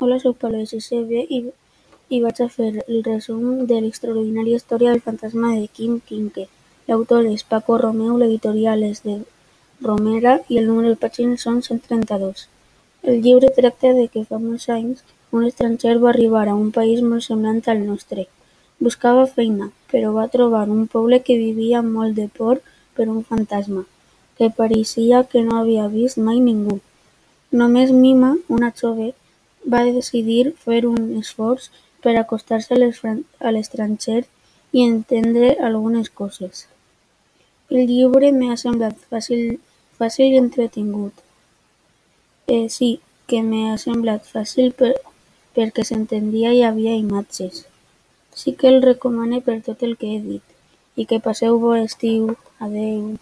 Hola, soc sisè B i, vaig a fer el resum de l'extraordinària història del fantasma de Quim Quinque. L'autor és Paco Romeu, l'editorial és de Romera i el número de pàgines són 132. El llibre tracta de que fa molts anys un estranger va arribar a un país molt semblant al nostre. Buscava feina, però va trobar un poble que vivia molt de por per un fantasma, que pareixia que no havia vist mai ningú. Només Mima, una jove, va decidir fer un esforç per acostar-se a l'estranger i entendre algunes coses. El llibre m'ha semblat fàcil, fàcil i entretingut. Eh, sí, que m'ha semblat fàcil per, perquè s'entendia i hi havia imatges. Sí que el recomane per tot el que he dit. I que passeu bon estiu. Adeu.